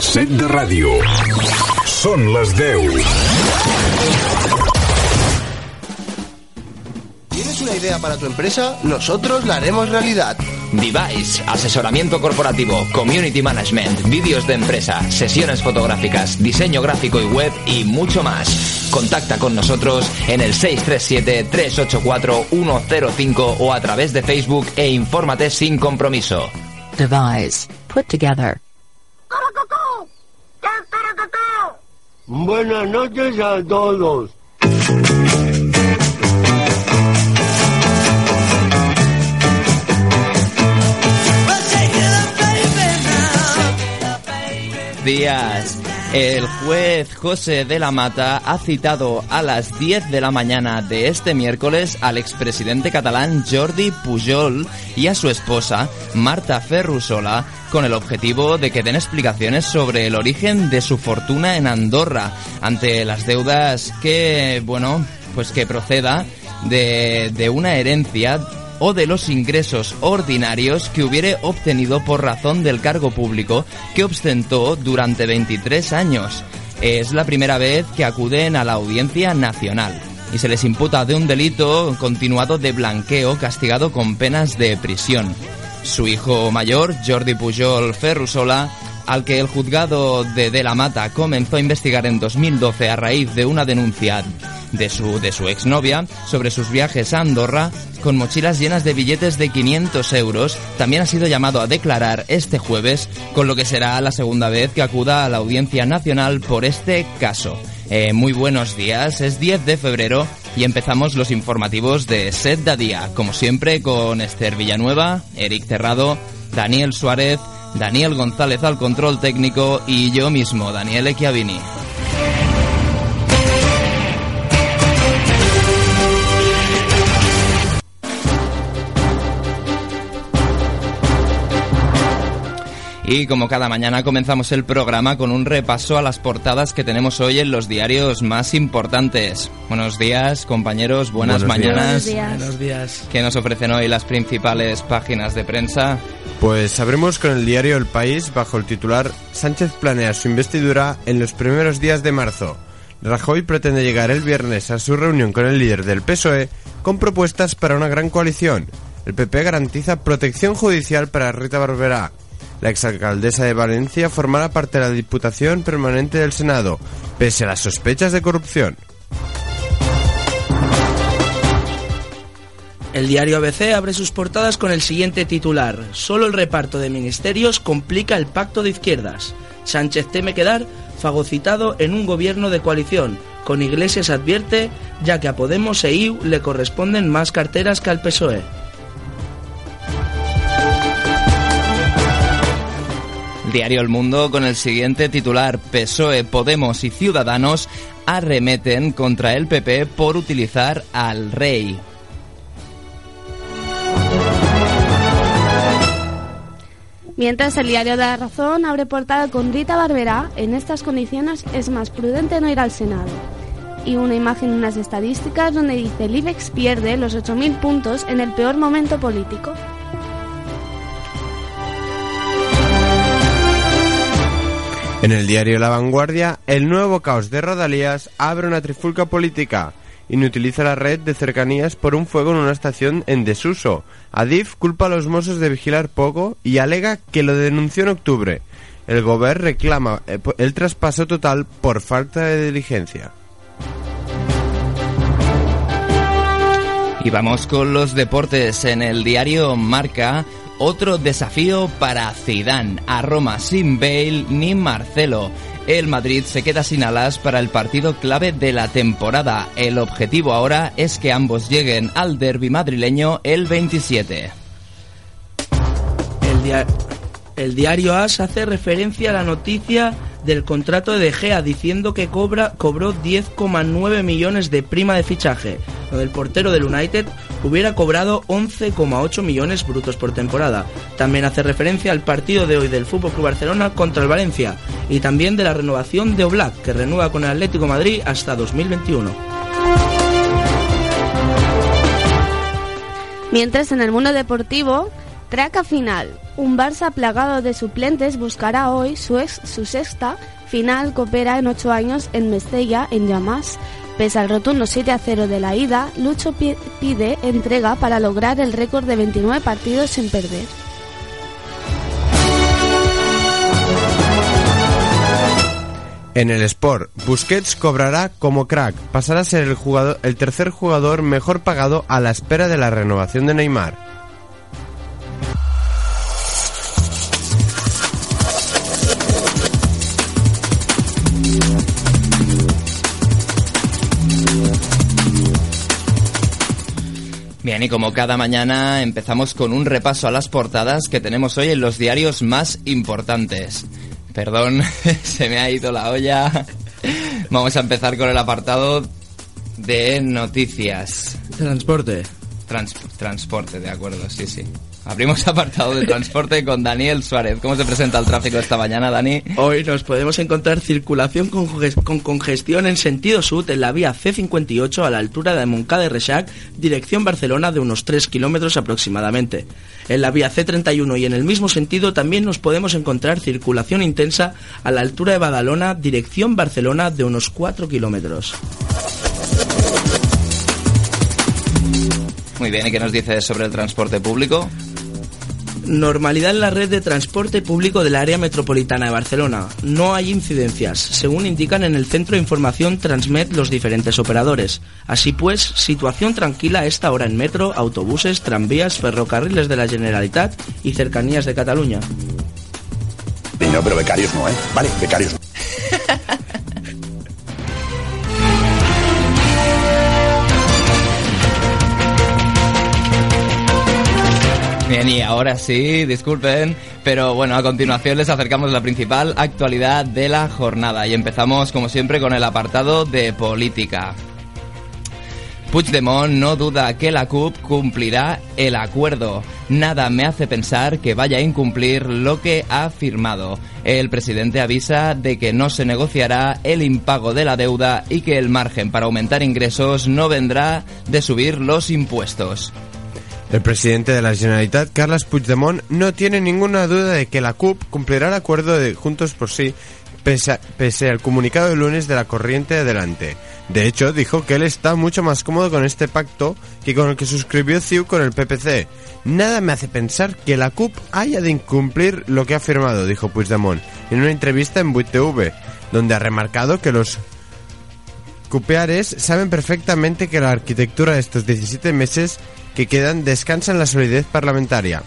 Set de ràdio. Són les 10. ¿Tienes una idea para tu empresa? Nosotros la haremos realidad. Device, asesoramiento corporativo, community management, vídeos de empresa, sesiones fotográficas, diseño gráfico y web y mucho más. Contacta con nosotros en el 637-384-105 o a través de Facebook e infórmate sin compromiso. Devise. Put together. Buenas noches a todos. días. El juez José de la Mata ha citado a las 10 de la mañana de este miércoles al expresidente catalán Jordi Pujol y a su esposa Marta Ferrusola con el objetivo de que den explicaciones sobre el origen de su fortuna en Andorra ante las deudas que, bueno, pues que proceda de, de una herencia o de los ingresos ordinarios que hubiere obtenido por razón del cargo público que ostentó durante 23 años. Es la primera vez que acuden a la Audiencia Nacional y se les imputa de un delito continuado de blanqueo castigado con penas de prisión. Su hijo mayor, Jordi Pujol Ferrusola, al que el juzgado de De la Mata comenzó a investigar en 2012 a raíz de una denuncia de su, de su exnovia sobre sus viajes a Andorra con mochilas llenas de billetes de 500 euros, también ha sido llamado a declarar este jueves, con lo que será la segunda vez que acuda a la Audiencia Nacional por este caso. Eh, muy buenos días, es 10 de febrero y empezamos los informativos de Set da Día, como siempre con Esther Villanueva, Eric Cerrado, Daniel Suárez, Daniel González al control técnico y yo mismo, Daniel Echiavini. Y como cada mañana comenzamos el programa con un repaso a las portadas que tenemos hoy en los diarios más importantes. Buenos días, compañeros, buenas mañanas. Buenos días. ¿Qué nos ofrecen hoy las principales páginas de prensa? Pues abrimos con el diario El País bajo el titular Sánchez planea su investidura en los primeros días de marzo. Rajoy pretende llegar el viernes a su reunión con el líder del PSOE con propuestas para una gran coalición. El PP garantiza protección judicial para Rita Barberá. La exalcaldesa de Valencia formará parte de la Diputación Permanente del Senado, pese a las sospechas de corrupción. El diario ABC abre sus portadas con el siguiente titular. Solo el reparto de ministerios complica el pacto de izquierdas. Sánchez teme quedar fagocitado en un gobierno de coalición. Con Iglesias advierte, ya que a Podemos e IU le corresponden más carteras que al PSOE. Diario El Mundo con el siguiente titular PSOE, Podemos y Ciudadanos arremeten contra el PP por utilizar al rey. Mientras el diario de la Razón abre portada con Rita Barberá, en estas condiciones es más prudente no ir al Senado. Y una imagen unas estadísticas donde dice el IBEX pierde los 8.000 puntos en el peor momento político. En el diario La Vanguardia, el nuevo caos de Rodalías abre una trifulca política. Inutiliza la red de cercanías por un fuego en una estación en desuso. Adif culpa a los mozos de vigilar poco y alega que lo denunció en octubre. El gobierno reclama eh, el traspaso total por falta de diligencia. Y vamos con los deportes en el diario Marca. Otro desafío para Zidane, a Roma sin Bale ni Marcelo. El Madrid se queda sin alas para el partido clave de la temporada. El objetivo ahora es que ambos lleguen al derby madrileño el 27. El, El diario AS hace referencia a la noticia del contrato de De Gea diciendo que cobra, cobró 10,9 millones de prima de fichaje. Lo del portero del United hubiera cobrado 11,8 millones brutos por temporada. También hace referencia al partido de hoy del FC Barcelona contra el Valencia y también de la renovación de Oblak, que renueva con el Atlético Madrid hasta 2021. Mientras en el mundo deportivo, traca final. Un Barça plagado de suplentes buscará hoy su, ex- su sexta final que opera en ocho años en Mestella, en Llamas. Pese al rotundo 7 a 0 de la ida, Lucho pi- pide entrega para lograr el récord de 29 partidos sin perder. En el Sport, Busquets cobrará como crack, pasará a ser el, jugador, el tercer jugador mejor pagado a la espera de la renovación de Neymar. Bien, y como cada mañana empezamos con un repaso a las portadas que tenemos hoy en los diarios más importantes. Perdón, se me ha ido la olla. Vamos a empezar con el apartado de noticias. Transporte. Trans- transporte, de acuerdo, sí, sí. Abrimos apartado de transporte con Daniel Suárez. ¿Cómo se presenta el tráfico esta mañana, Dani? Hoy nos podemos encontrar circulación con, conges- con congestión en sentido sur en la vía C58 a la altura de Moncada de Reixac, dirección Barcelona de unos 3 kilómetros aproximadamente. En la vía C31 y en el mismo sentido también nos podemos encontrar circulación intensa a la altura de Badalona, dirección Barcelona de unos 4 kilómetros. Muy bien, ¿y qué nos dices sobre el transporte público? Normalidad en la red de transporte público del área metropolitana de Barcelona. No hay incidencias, según indican en el centro de información Transmet los diferentes operadores. Así pues, situación tranquila a esta hora en metro, autobuses, tranvías, ferrocarriles de la Generalitat y cercanías de Cataluña. No, pero becarios no, ¿eh? Vale, becarios no. Bien, y ahora sí, disculpen, pero bueno, a continuación les acercamos la principal actualidad de la jornada y empezamos como siempre con el apartado de política. Puigdemont no duda que la CUP cumplirá el acuerdo. Nada me hace pensar que vaya a incumplir lo que ha firmado. El presidente avisa de que no se negociará el impago de la deuda y que el margen para aumentar ingresos no vendrá de subir los impuestos. El presidente de la Generalitat, Carles Puigdemont, no tiene ninguna duda de que la CUP cumplirá el acuerdo de Juntos por Sí, pese, al comunicado de lunes de la corriente adelante. De hecho, dijo que él está mucho más cómodo con este pacto que con el que suscribió CIU con el PPC. Nada me hace pensar que la CUP haya de incumplir lo que ha firmado, dijo Puigdemont en una entrevista en 8TV, donde ha remarcado que los Cupeares saben perfectamente que la arquitectura de estos 17 meses que quedan descansa en la solidez parlamentaria.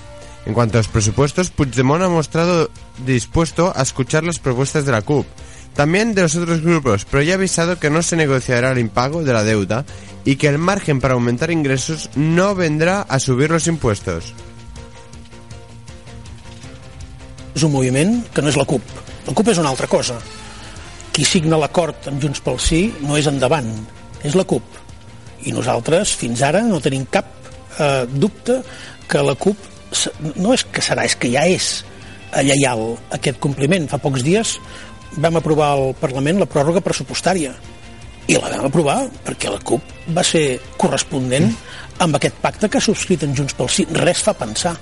En cuanto a los presupuestos, Puigdemont ha mostrado dispuesto a escuchar las propuestas de la CUP, también de los otros grupos, pero ya ha avisado que no se negociará el impago de la deuda y que el margen para aumentar ingresos no vendrá a subir los impuestos. és un moviment que no és la CUP. La CUP és una altra cosa. Qui signa l'acord amb Junts pel Sí no és endavant, és la CUP. I nosaltres, fins ara, no tenim cap eh, dubte que la CUP no és que serà, és que ja és lleial aquest compliment. Fa pocs dies vam aprovar al Parlament la pròrroga pressupostària i la vam aprovar perquè la CUP va ser correspondent amb aquest pacte que ha subscrit en Junts pel Sí. Res fa pensar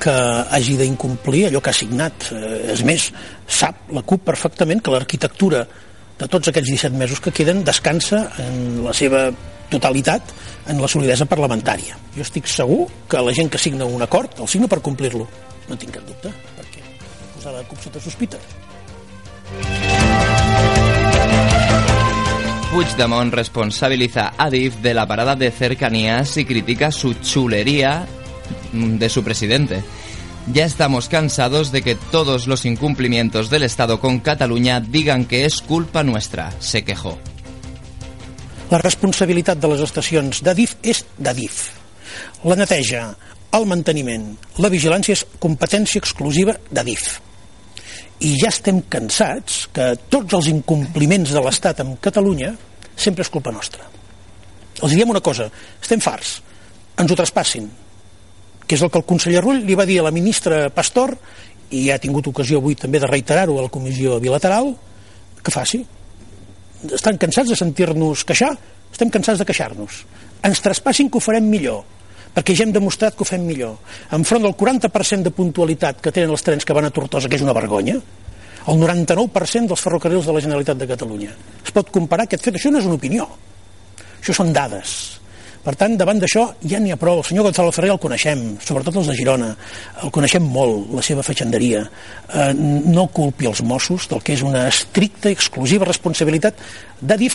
que hagi d'incomplir allò que ha signat. Eh, És més, sap la CUP perfectament que l'arquitectura de tots aquests 17 mesos que queden descansa en la seva totalitat en la solidesa parlamentària. Jo estic segur que la gent que signa un acord el signa per complir-lo. No tinc cap dubte, perquè posar la CUP sota sospita. Puigdemont responsabiliza a DIF de la parada de cercanías y critica su chulería de su presidente. Ya estamos cansados de que todos los incumplimientos del Estado con Cataluña digan que es culpa nuestra, se quejó. La responsabilitat de les estacions d'Adif és d'Adif. La neteja, el manteniment, la vigilància és competència exclusiva d'ADIF. I ja estem cansats que tots els incompliments de l'Estat amb Catalunya sempre és culpa nostra. Els diem una cosa, estem farts, ens ho traspassin, que és el que el conseller Rull li va dir a la ministra Pastor i ha tingut ocasió avui també de reiterar-ho a la comissió bilateral, que faci. Estan cansats de sentir-nos queixar? Estem cansats de queixar-nos. Ens traspassin que ho farem millor, perquè ja hem demostrat que ho fem millor. Enfront del 40% de puntualitat que tenen els trens que van a Tortosa, que és una vergonya, el 99% dels ferrocarrils de la Generalitat de Catalunya. Es pot comparar aquest fet, això no és una opinió. Això són dades. Per tant, davant d'això ja n'hi ha prou. El senyor Gonzalo Ferrer el coneixem, sobretot els de Girona. El coneixem molt, la seva fetxanderia. Eh, no culpi els Mossos del que és una estricta i exclusiva responsabilitat de DIF.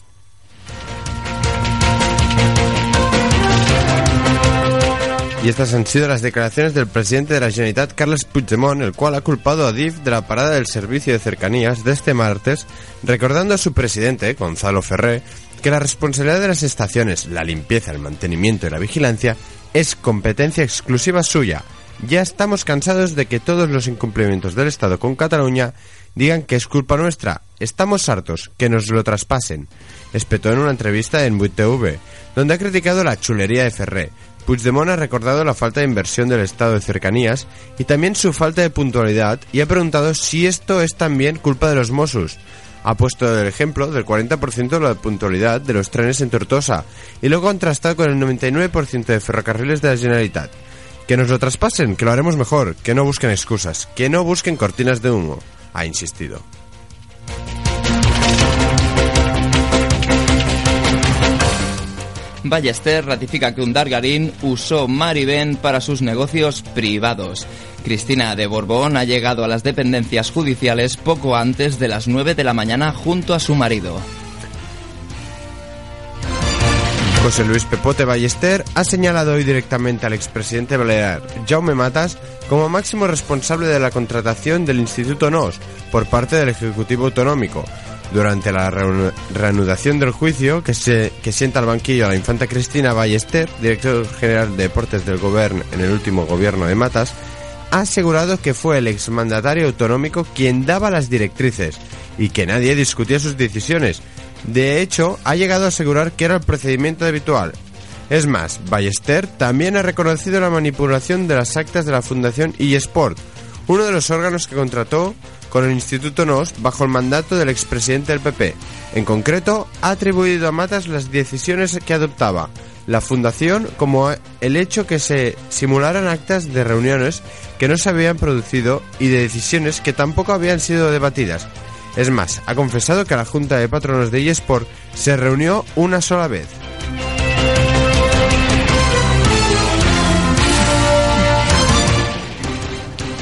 Y estas han sido las declaraciones del presidente de la Generalitat, Carles Puigdemont, el cual ha culpado a DIF de la parada del servicio de cercanías de este martes, recordando a su presidente, Gonzalo Ferrer, que la responsabilidad de las estaciones, la limpieza, el mantenimiento y la vigilancia es competencia exclusiva suya. Ya estamos cansados de que todos los incumplimientos del Estado con Cataluña digan que es culpa nuestra. Estamos hartos, que nos lo traspasen. Espetó en una entrevista en 8TV, donde ha criticado la chulería de Ferré. Puigdemont ha recordado la falta de inversión del Estado de cercanías y también su falta de puntualidad y ha preguntado si esto es también culpa de los Mossos ha puesto el ejemplo del 40% de la puntualidad de los trenes en Tortosa y lo ha contrastado con el 99% de ferrocarriles de la Generalitat. Que nos lo traspasen, que lo haremos mejor, que no busquen excusas, que no busquen cortinas de humo, ha insistido. Ballester ratifica que un Dargarín usó Maribén para sus negocios privados. Cristina de Borbón ha llegado a las dependencias judiciales poco antes de las 9 de la mañana junto a su marido. José Luis Pepote Ballester ha señalado hoy directamente al expresidente balear Jaume Matas como máximo responsable de la contratación del Instituto NOS por parte del Ejecutivo Autonómico, durante la reanudación del juicio que, se, que sienta al banquillo a la infanta Cristina Ballester, director general de deportes del gobierno en el último gobierno de Matas, ha asegurado que fue el exmandatario autonómico quien daba las directrices y que nadie discutía sus decisiones. De hecho, ha llegado a asegurar que era el procedimiento habitual. Es más, Ballester también ha reconocido la manipulación de las actas de la Fundación eSport, uno de los órganos que contrató con el Instituto NOS bajo el mandato del expresidente del PP. En concreto, ha atribuido a Matas las decisiones que adoptaba la Fundación como el hecho que se simularan actas de reuniones que no se habían producido y de decisiones que tampoco habían sido debatidas. Es más, ha confesado que la Junta de Patronos de eSport se reunió una sola vez.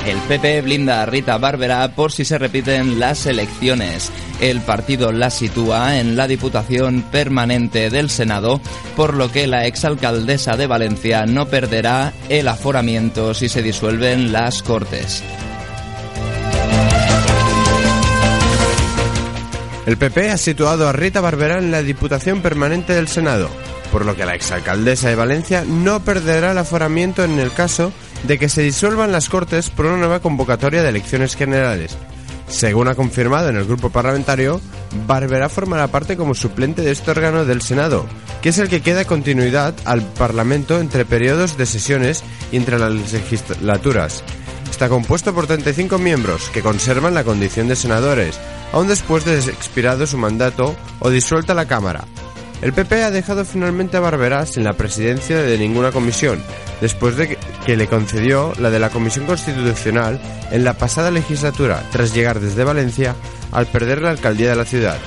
El PP blinda a Rita Bárbara por si se repiten las elecciones. El partido la sitúa en la Diputación Permanente del Senado, por lo que la exalcaldesa de Valencia no perderá el aforamiento si se disuelven las Cortes. El PP ha situado a Rita Barberá en la Diputación Permanente del Senado, por lo que la exalcaldesa de Valencia no perderá el aforamiento en el caso de que se disuelvan las Cortes por una nueva convocatoria de elecciones generales. Según ha confirmado en el grupo parlamentario, Barberá formará parte como suplente de este órgano del Senado, que es el que queda continuidad al Parlamento entre periodos de sesiones y entre las legislaturas. Está compuesto por 35 miembros que conservan la condición de senadores, aun después de expirado su mandato o disuelta la Cámara. El PP ha dejado finalmente a Barberá sin la presidencia de ninguna comisión, después de que le concedió la de la Comisión Constitucional en la pasada legislatura, tras llegar desde Valencia al perder la alcaldía de la ciudad.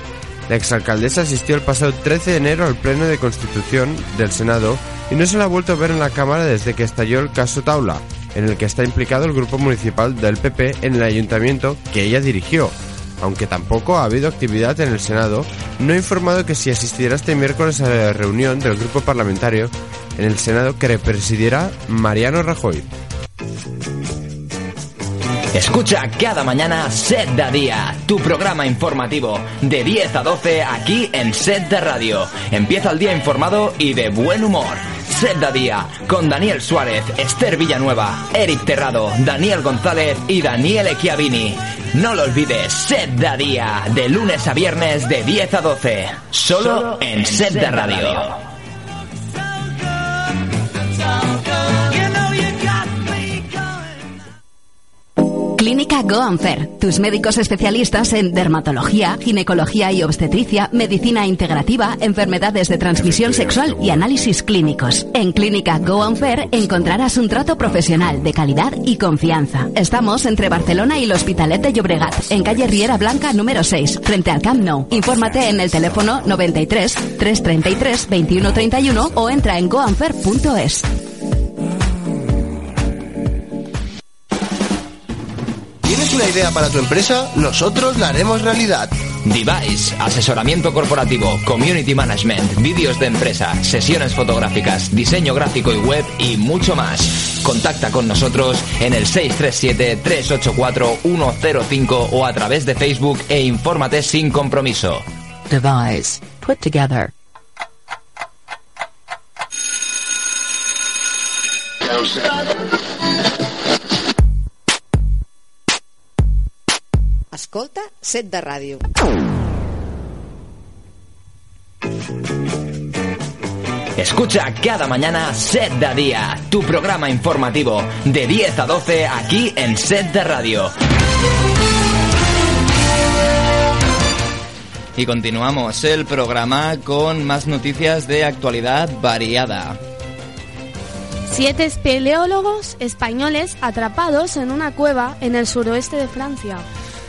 La exalcaldesa asistió el pasado 13 de enero al Pleno de Constitución del Senado y no se la ha vuelto a ver en la Cámara desde que estalló el caso Taula, en el que está implicado el grupo municipal del PP en el ayuntamiento que ella dirigió, aunque tampoco ha habido actividad en el Senado, no ha informado que si asistirá este miércoles a la reunión del grupo parlamentario en el Senado que presidirá Mariano Rajoy. Escucha cada mañana Set de Día, tu programa informativo, de 10 a 12 aquí en Set de Radio. Empieza el día informado y de buen humor. Set de Día, con Daniel Suárez, Esther Villanueva, Eric Terrado, Daniel González y Daniel Echiavini. No lo olvides, Set de Día, de lunes a viernes de 10 a 12, solo en Set de Radio. Clínica Go Fair. Tus médicos especialistas en dermatología, ginecología y obstetricia, medicina integrativa, enfermedades de transmisión sexual y análisis clínicos. En Clínica Go Fair encontrarás un trato profesional de calidad y confianza. Estamos entre Barcelona y el Hospitalet de Llobregat, en calle Riera Blanca número 6, frente al Camp Nou. Infórmate en el teléfono 93 333 2131 o entra en goanfair.es. ¿Tienes una idea para tu empresa? Nosotros la haremos realidad. Device, asesoramiento corporativo, community management, vídeos de empresa, sesiones fotográficas, diseño gráfico y web y mucho más. Contacta con nosotros en el 637-384-105 o a través de Facebook e infórmate sin compromiso. Device. Put together. Escolta Set de Ràdio. Escucha cada mañana Set de Día, tu programa informativo, de 10 a 12 aquí en Set de Radio. Y continuamos el programa con más noticias de actualidad variada. Siete espeleólogos españoles atrapados en una cueva en el suroeste de Francia.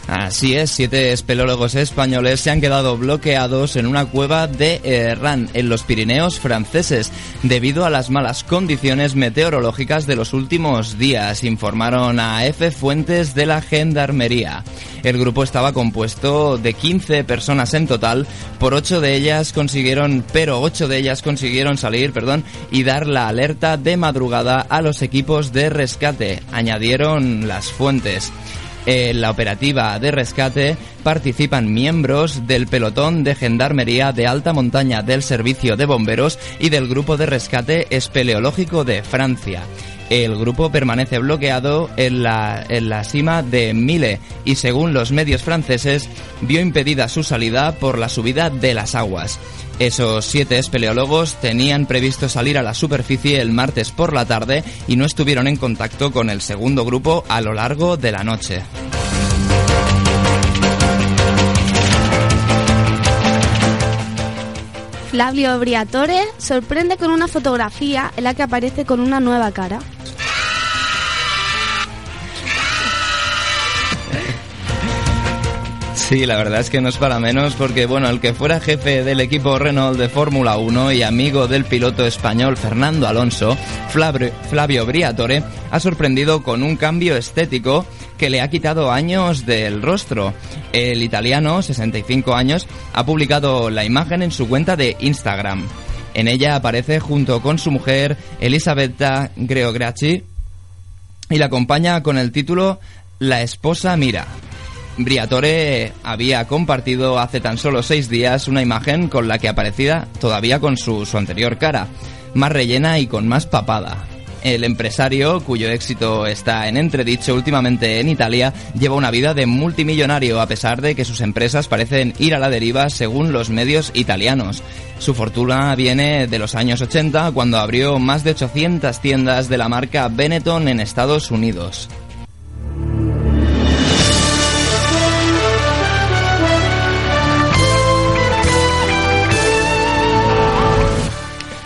Así es, siete espeleólogos españoles se han quedado bloqueados en una cueva de Herrán, en los Pirineos franceses, debido a las malas condiciones meteorológicas de los últimos días, informaron a F fuentes de la Gendarmería. El grupo estaba compuesto de 15 personas en total, por ocho de ellas consiguieron, pero ocho de ellas consiguieron salir, perdón, y dar la alerta de madrugada a los equipos de rescate, añadieron las fuentes. En la operativa de rescate participan miembros del pelotón de gendarmería de alta montaña del Servicio de Bomberos y del Grupo de Rescate Espeleológico de Francia. El grupo permanece bloqueado en la, en la cima de Mille y según los medios franceses vio impedida su salida por la subida de las aguas. Esos siete espeleólogos tenían previsto salir a la superficie el martes por la tarde y no estuvieron en contacto con el segundo grupo a lo largo de la noche. Flavio Briatore sorprende con una fotografía en la que aparece con una nueva cara. Sí, la verdad es que no es para menos porque, bueno, el que fuera jefe del equipo Renault de Fórmula 1 y amigo del piloto español Fernando Alonso, Flavio, Briatore, ha sorprendido con un cambio estético que le ha quitado años del rostro. El italiano, 65 años, ha publicado la imagen en su cuenta de Instagram. En ella aparece junto con su mujer Elisabetta Greogracci y la acompaña con el título La esposa mira. Briatore había compartido hace tan solo seis días una imagen con la que aparecía todavía con su, su anterior cara, más rellena y con más papada. El empresario, cuyo éxito está en entredicho últimamente en Italia, lleva una vida de multimillonario a pesar de que sus empresas parecen ir a la deriva según los medios italianos. Su fortuna viene de los años 80 cuando abrió más de 800 tiendas de la marca Benetton en Estados Unidos.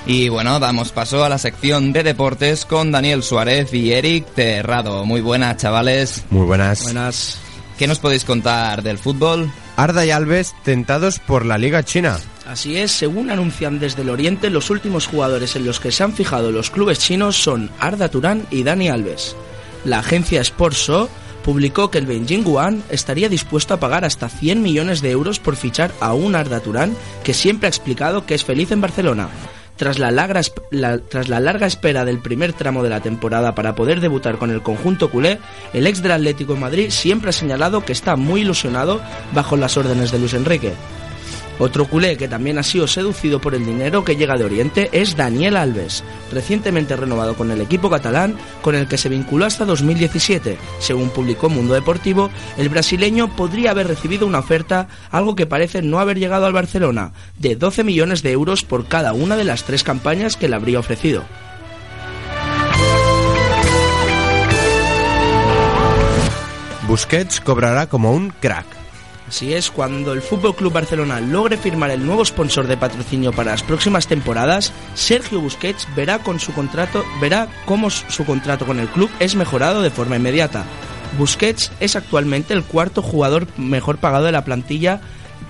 Y bueno, damos paso a la sección de deportes con Daniel Suárez y Eric Terrado. Muy buenas, chavales. Muy buenas. Buenas. ¿Qué nos podéis contar del fútbol? Arda y Alves tentados por la Liga China. Así es, según anuncian desde el Oriente, los últimos jugadores en los que se han fijado los clubes chinos son Arda Turán y Dani Alves. La agencia Sportso publicó que el Beijing Guan estaría dispuesto a pagar hasta 100 millones de euros por fichar a un Arda Turán que siempre ha explicado que es feliz en Barcelona. Tras la, larga, espera del primer tramo de la temporada para poder debutar con el conjunto culé, el ex del Atlético de Madrid siempre ha señalado que está muy ilusionado bajo las órdenes de Luis Enrique. Otro culé que también ha sido seducido por el dinero que llega de Oriente es Daniel Alves, recientemente renovado con el equipo catalán con el que se vinculó hasta 2017. Según publicó Mundo Deportivo, el brasileño podría haber recibido una oferta, algo que parece no haber llegado al Barcelona, de 12 millones de euros por cada una de las tres campañas que le habría ofrecido. Busquets cobrará como un crack. Así es, cuando el Fútbol Club Barcelona logre firmar el nuevo sponsor de patrocinio para las próximas temporadas, Sergio Busquets verá con su contrato, verá cómo su contrato con el club es mejorado de forma inmediata. Busquets es actualmente el cuarto jugador mejor pagado de la plantilla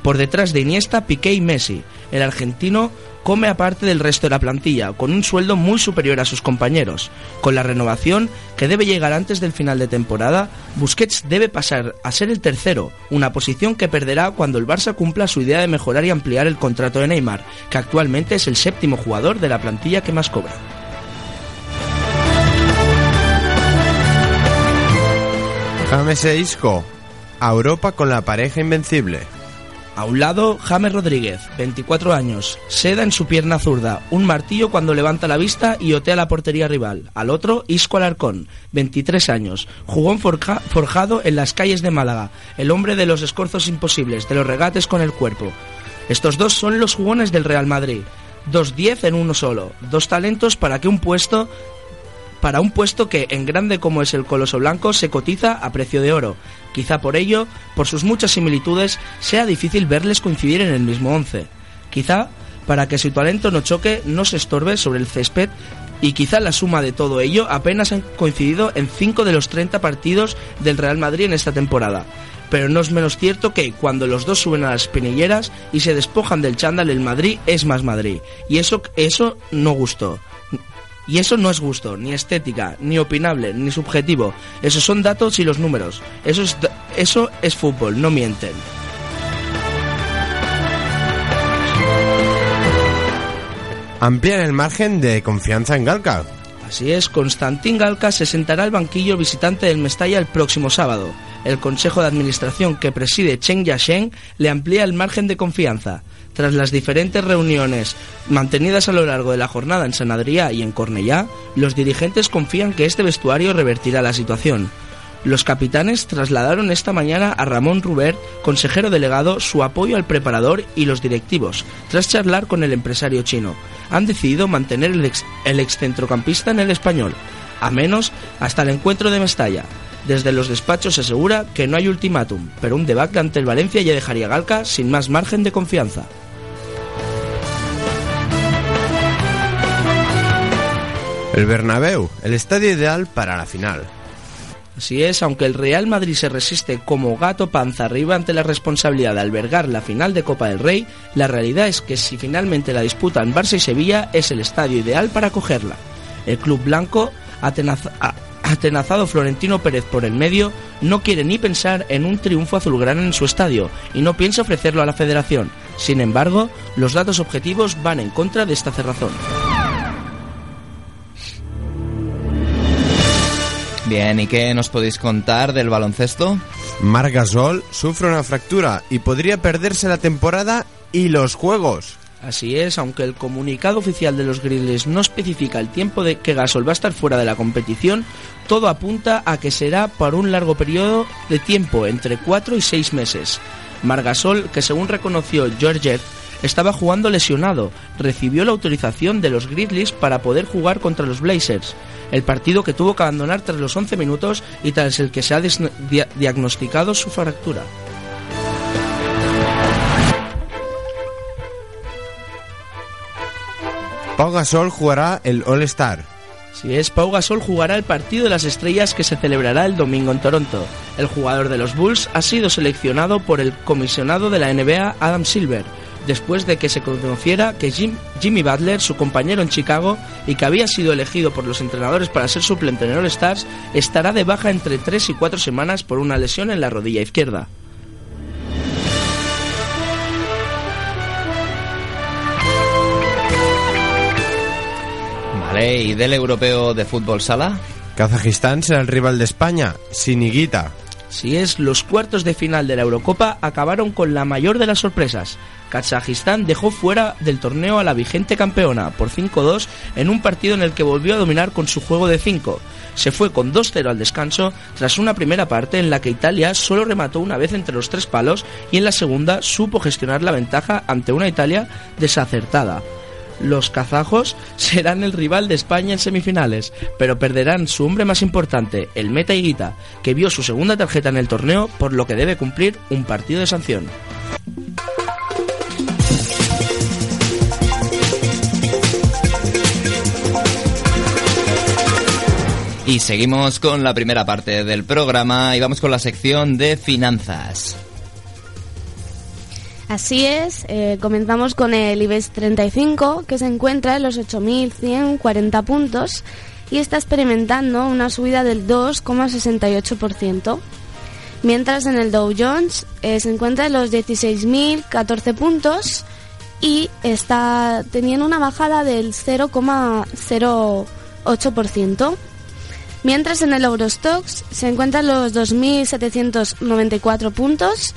por detrás de Iniesta, Piqué y Messi. El argentino come aparte del resto de la plantilla, con un sueldo muy superior a sus compañeros. Con la renovación, que debe llegar antes del final de temporada, Busquets debe pasar a ser el tercero, una posición que perderá cuando el Barça cumpla su idea de mejorar y ampliar el contrato de Neymar, que actualmente es el séptimo jugador de la plantilla que más cobra. James a Europa con la pareja invencible. A un lado, James Rodríguez, 24 años, seda en su pierna zurda, un martillo cuando levanta la vista y otea la portería rival. Al otro, Isco Alarcón, 23 años, jugón forja- forjado en las calles de Málaga, el hombre de los escorzos imposibles, de los regates con el cuerpo. Estos dos son los jugones del Real Madrid, dos 10 en uno solo, dos talentos para que un puesto para un puesto que, en grande como es el Coloso Blanco, se cotiza a precio de oro. Quizá por ello, por sus muchas similitudes, sea difícil verles coincidir en el mismo once. Quizá para que su talento no choque, no se estorbe sobre el césped y quizá la suma de todo ello apenas han coincidido en 5 de los 30 partidos del Real Madrid en esta temporada. Pero no es menos cierto que cuando los dos suben a las pinilleras y se despojan del chándal, el Madrid es más Madrid. Y eso, eso no gustó. Y eso no es gusto, ni estética, ni opinable, ni subjetivo. Esos son datos y los números. Eso es, da- eso es fútbol, no mienten. Amplían el margen de confianza en Galca. Así es, Constantín Galca se sentará al banquillo visitante del Mestalla el próximo sábado. El Consejo de Administración que preside Chen Yasheng le amplía el margen de confianza. Tras las diferentes reuniones mantenidas a lo largo de la jornada en San Adrià y en Cornellá, los dirigentes confían que este vestuario revertirá la situación. Los capitanes trasladaron esta mañana a Ramón Rubert, consejero delegado, su apoyo al preparador y los directivos, tras charlar con el empresario chino. Han decidido mantener el, el excentrocampista en el español, a menos hasta el encuentro de Mestalla. Desde los despachos se asegura que no hay ultimátum, pero un debate ante el Valencia ya dejaría Galca sin más margen de confianza. El Bernabéu, el estadio ideal para la final. Así es, aunque el Real Madrid se resiste como gato panza arriba ante la responsabilidad de albergar la final de Copa del Rey, la realidad es que si finalmente la disputan Barça y Sevilla es el estadio ideal para cogerla. El club blanco, atenazado Florentino Pérez por el medio, no quiere ni pensar en un triunfo azulgrana en su estadio y no piensa ofrecerlo a la federación. Sin embargo, los datos objetivos van en contra de esta cerrazón. Bien, ¿y qué nos podéis contar del baloncesto? Marc Gasol sufre una fractura y podría perderse la temporada y los juegos. Así es, aunque el comunicado oficial de los Grizzlies no especifica el tiempo de que Gasol va a estar fuera de la competición, todo apunta a que será por un largo periodo de tiempo, entre 4 y 6 meses. Margasol, que según reconoció Georgette, estaba jugando lesionado, recibió la autorización de los Grizzlies para poder jugar contra los Blazers, el partido que tuvo que abandonar tras los 11 minutos y tras el que se ha dia- diagnosticado su fractura. Pau Gasol jugará el All-Star. Si es, Pau Gasol jugará el partido de las estrellas que se celebrará el domingo en Toronto. El jugador de los Bulls ha sido seleccionado por el comisionado de la NBA Adam Silver, después de que se conociera que Jim- Jimmy Butler, su compañero en Chicago y que había sido elegido por los entrenadores para ser suplente en el All-Stars, estará de baja entre 3 y 4 semanas por una lesión en la rodilla izquierda. Vale, ¿y del europeo de fútbol sala? Kazajistán será el rival de España, sin Higuita. Así es, los cuartos de final de la Eurocopa acabaron con la mayor de las sorpresas. Kazajistán dejó fuera del torneo a la vigente campeona por 5-2 en un partido en el que volvió a dominar con su juego de 5. Se fue con 2-0 al descanso tras una primera parte en la que Italia solo remató una vez entre los tres palos y en la segunda supo gestionar la ventaja ante una Italia desacertada los kazajos serán el rival de España en semifinales, pero perderán su hombre más importante, el Meta Higuita, que vio su segunda tarjeta en el torneo, por lo que debe cumplir un partido de sanción. Y seguimos con la primera parte del programa y vamos con la sección de finanzas. Así es, eh, comenzamos con el IBEX 35, que se encuentra en los 8.140 puntos y está experimentando una subida del 2,68%. Mientras en el Dow Jones eh, se encuentra en los 16.014 puntos y está teniendo una bajada del 0,08%. Mientras en el Eurostox se encuentra en los 2.794 puntos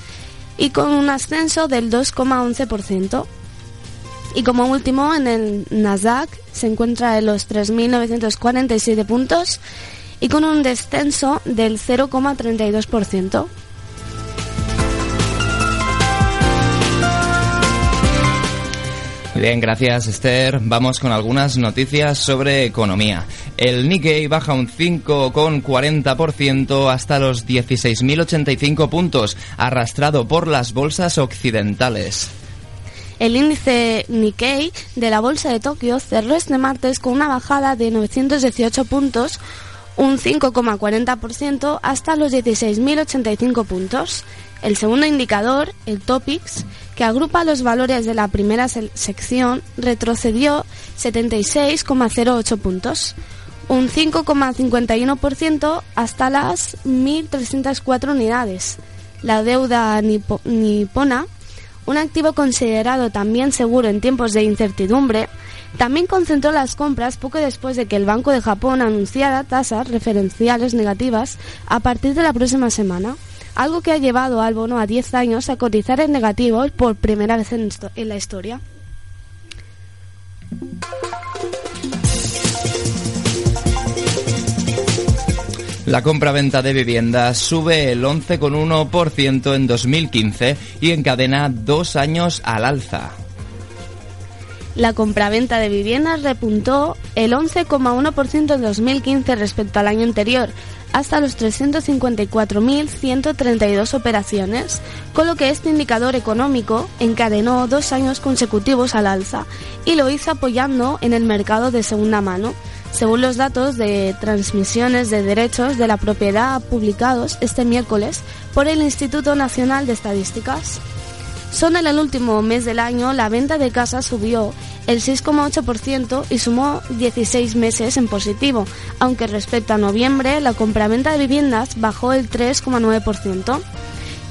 y con un ascenso del 2,11%. Y como último, en el Nasdaq se encuentra en los 3.947 puntos y con un descenso del 0,32%. Bien, gracias Esther. Vamos con algunas noticias sobre economía. El Nikkei baja un 5,40% hasta los 16.085 puntos, arrastrado por las bolsas occidentales. El índice Nikkei de la Bolsa de Tokio cerró este martes con una bajada de 918 puntos, un 5,40% hasta los 16.085 puntos. El segundo indicador, el Topix, que agrupa los valores de la primera sección, retrocedió 76,08 puntos, un 5,51% hasta las 1.304 unidades. La deuda nipona, un activo considerado también seguro en tiempos de incertidumbre, también concentró las compras poco después de que el Banco de Japón anunciara tasas referenciales negativas a partir de la próxima semana algo que ha llevado al bono a 10 años a cotizar en negativo por primera vez en, en la historia. La compra-venta de viviendas sube el 11,1% en 2015 y encadena dos años al alza. La compraventa de viviendas repuntó el 11,1% en 2015 respecto al año anterior, hasta los 354.132 operaciones, con lo que este indicador económico encadenó dos años consecutivos al alza y lo hizo apoyando en el mercado de segunda mano, según los datos de transmisiones de derechos de la propiedad publicados este miércoles por el Instituto Nacional de Estadísticas. Son en el último mes del año la venta de casas subió el 6,8% y sumó 16 meses en positivo, aunque respecto a noviembre la compraventa de viviendas bajó el 3,9%.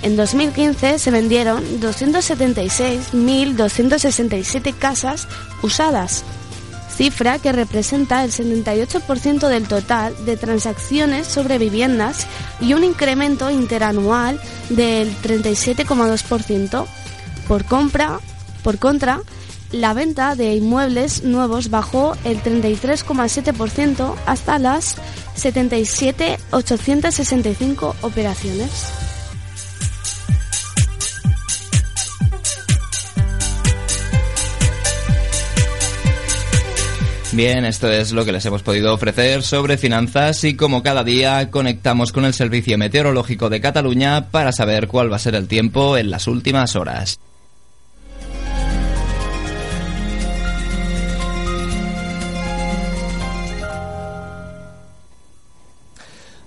En 2015 se vendieron 276.267 casas usadas, cifra que representa el 78% del total de transacciones sobre viviendas y un incremento interanual del 37,2%. Por compra, por contra, la venta de inmuebles nuevos bajó el 33,7% hasta las 77.865 operaciones. Bien, esto es lo que les hemos podido ofrecer sobre finanzas y como cada día conectamos con el Servicio Meteorológico de Cataluña para saber cuál va a ser el tiempo en las últimas horas.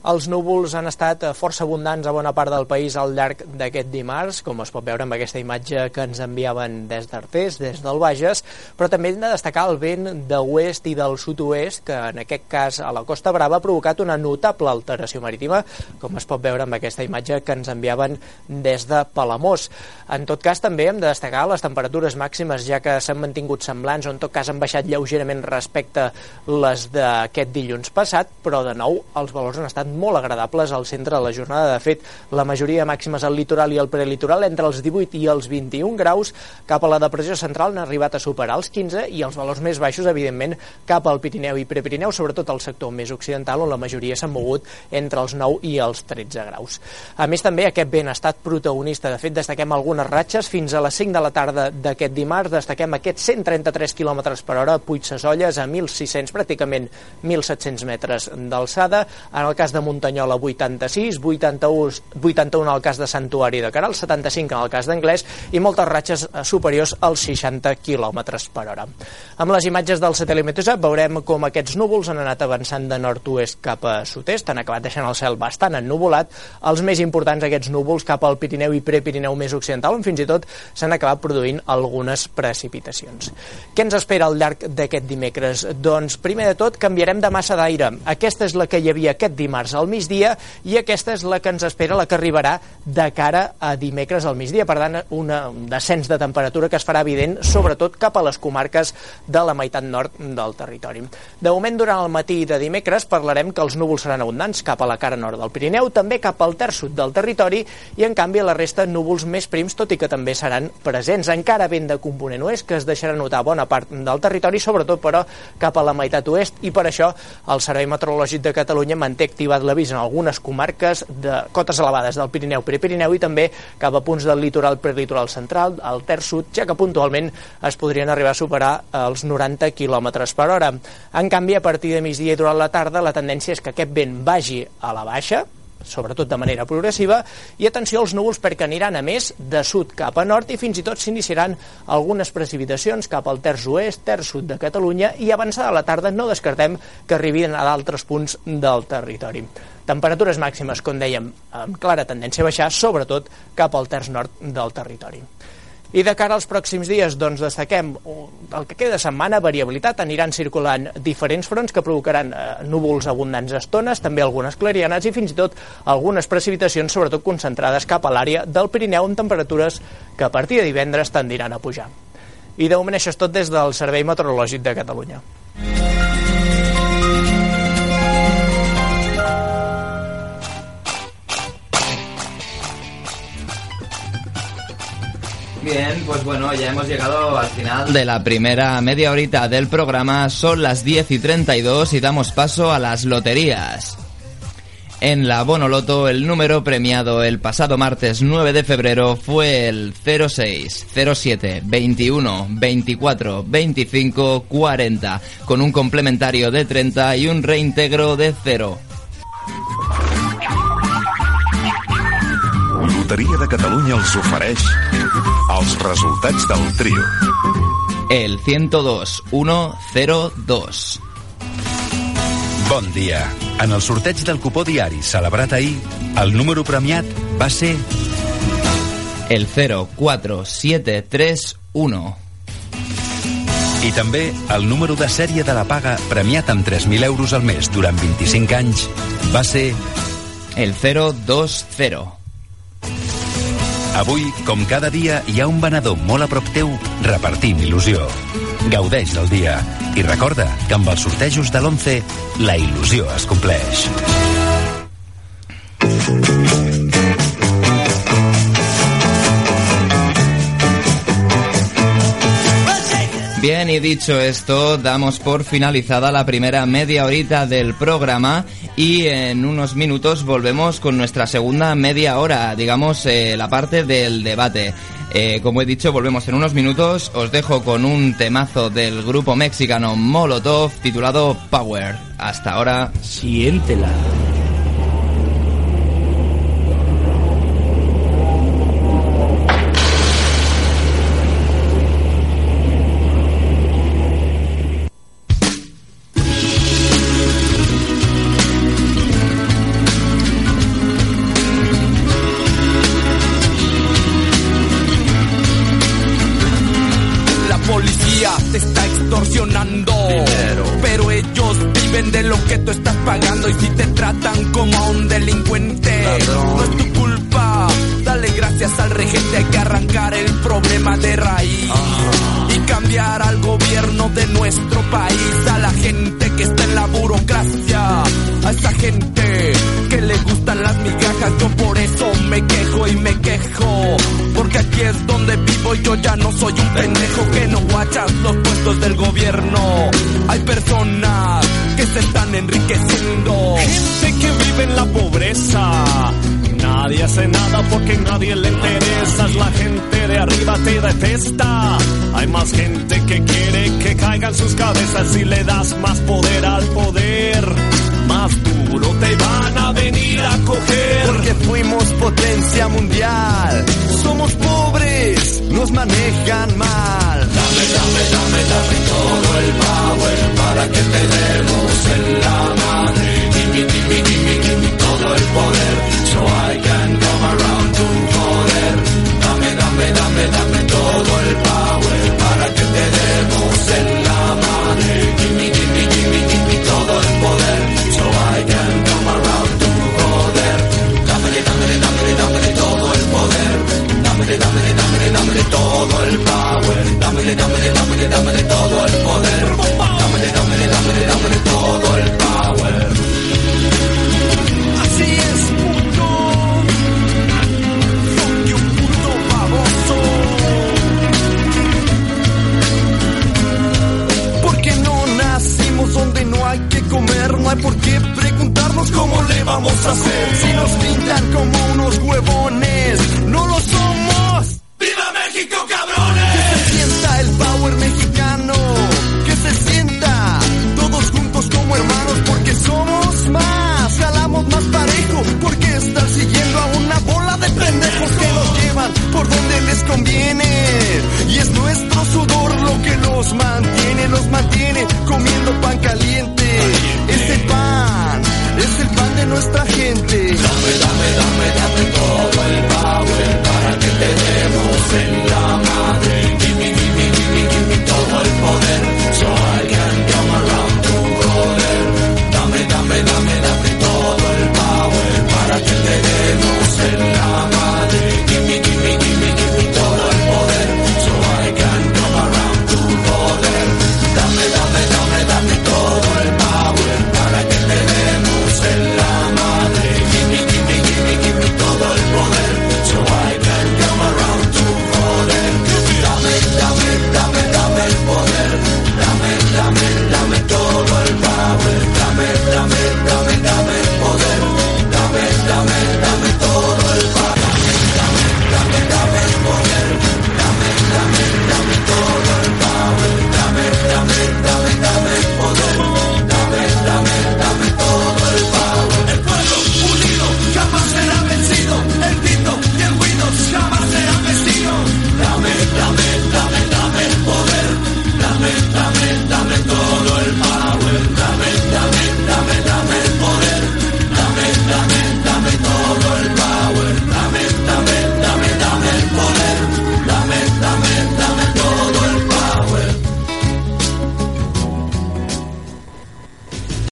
Els núvols han estat força abundants a bona part del país al llarg d'aquest dimarts, com es pot veure amb aquesta imatge que ens enviaven des d'Artés, des del Bages, però també hem de destacar el vent de oest i del sud-oest, que en aquest cas a la Costa Brava ha provocat una notable alteració marítima, com es pot veure amb aquesta imatge que ens enviaven des de Palamós. En tot cas, també hem de destacar les temperatures màximes, ja que s'han mantingut semblants, o en tot cas han baixat lleugerament respecte les d'aquest dilluns passat, però de nou els valors han estat molt agradables al centre de la jornada. De fet, la majoria màximes al litoral i al prelitoral entre els 18 i els 21 graus. Cap a la depressió central han arribat a superar els 15 i els valors més baixos, evidentment, cap al Pirineu i Prepirineu, sobretot al sector més occidental, on la majoria s'han mogut entre els 9 i els 13 graus. A més, també aquest vent ha estat protagonista. De fet, destaquem algunes ratxes fins a les 5 de la tarda d'aquest dimarts. Destaquem aquests 133 km per hora, Puigsesolles a 1.600, pràcticament 1.700 metres d'alçada. En el cas de Muntanyola, 86, 81, 81 en el cas de Santuari de Caral, 75 en el cas d'Anglès i moltes ratxes eh, superiors als 60 km per hora. Amb les imatges del satèl·lit Meteosat veurem com aquests núvols han anat avançant de nord-oest cap a sud-est, han acabat deixant el cel bastant ennuvolat. Els més importants aquests núvols cap al Pirineu i Prepirineu més occidental, on fins i tot s'han acabat produint algunes precipitacions. Què ens espera al llarg d'aquest dimecres? Doncs, primer de tot, canviarem de massa d'aire. Aquesta és la que hi havia aquest dimarts al migdia i aquesta és la que ens espera, la que arribarà de cara a dimecres al migdia. Per tant, una, un descens de temperatura que es farà evident, sobretot cap a les comarques de la meitat nord del territori. De moment, durant el matí de dimecres, parlarem que els núvols seran abundants cap a la cara nord del Pirineu, també cap al terç sud del territori i, en canvi, a la resta núvols més prims, tot i que també seran presents. Encara vent de component oest, que es deixarà notar bona part del territori, sobretot, però, cap a la meitat oest, i per això el Servei Meteorològic de Catalunya manté activat l'avís en algunes comarques de cotes elevades del Pirineu, Prepirineu i també cap a punts del litoral prelitoral central, al terç sud, ja que puntualment es podrien arribar a superar els 90 km per hora. En canvi, a partir de migdia i durant la tarda, la tendència és que aquest vent vagi a la baixa, sobretot de manera progressiva, i atenció als núvols perquè aniran a més de sud cap a nord i fins i tot s'iniciaran algunes precipitacions cap al terç oest, terç sud de Catalunya i avançada la tarda no descartem que arribin a d'altres punts del territori. Temperatures màximes, com dèiem, amb clara tendència a baixar, sobretot cap al terç nord del territori. I de cara als pròxims dies, doncs destaquem el que queda de setmana, variabilitat, aniran circulant diferents fronts que provocaran eh, núvols abundants estones, també algunes clarianes i fins i tot algunes precipitacions, sobretot concentrades cap a l'àrea del Pirineu, amb temperatures que a partir de divendres tendiran a pujar. I de moment això és tot des del Servei Meteorològic de Catalunya. Bien, pues bueno, ya hemos llegado al final de la primera media horita del programa. Son las 10 y 32 y damos paso a las loterías. En la Bonoloto, el número premiado el pasado martes 9 de febrero fue el 06, 07, 21, 24, 25, 40, con un complementario de 30 y un reintegro de 0. Loteria de Catalunya els ofereix els resultats del trio. El 102 102. Bon dia. En el sorteig del cupó diari celebrat ahir, el número premiat va ser... El 04731. I també el número de sèrie de la paga premiat amb 3.000 euros al mes durant 25 anys va ser... El 020. Avui, com cada dia, hi ha un venedor molt a prop teu repartint il·lusió. Gaudeix del dia i recorda que amb els sortejos de l'11 la il·lusió es compleix. Bien, y dicho esto, damos por finalizada la primera media horita del programa y en unos minutos volvemos con nuestra segunda media hora, digamos, eh, la parte del debate. Eh, como he dicho, volvemos en unos minutos. Os dejo con un temazo del grupo mexicano Molotov titulado Power. Hasta ahora. Siéntela. De nuestro país. A la gente que está en la burocracia. A esa gente bajas, yo por eso me quejo y me quejo. Porque aquí es donde vivo y yo ya no soy un pendejo que no guachas los puestos del gobierno. Hay personas que se están enriqueciendo. Gente que vive en la pobreza. Nadie hace nada porque nadie le interesa. La gente de arriba te detesta. Hay más gente que quiere que caigan sus cabezas si le das más poder al poder. Más duro te van a venir a coger. Porque fuimos potencia mundial. Somos pobres, nos manejan mal. Dame, dame, dame, dame todo el power para que te demos en la madre. Gimme, gimme, gimme, gimme todo el poder. Dámele, dámele, dámele, dámele todo el power. Dámele, dámele, dámele, dámele todo el poder.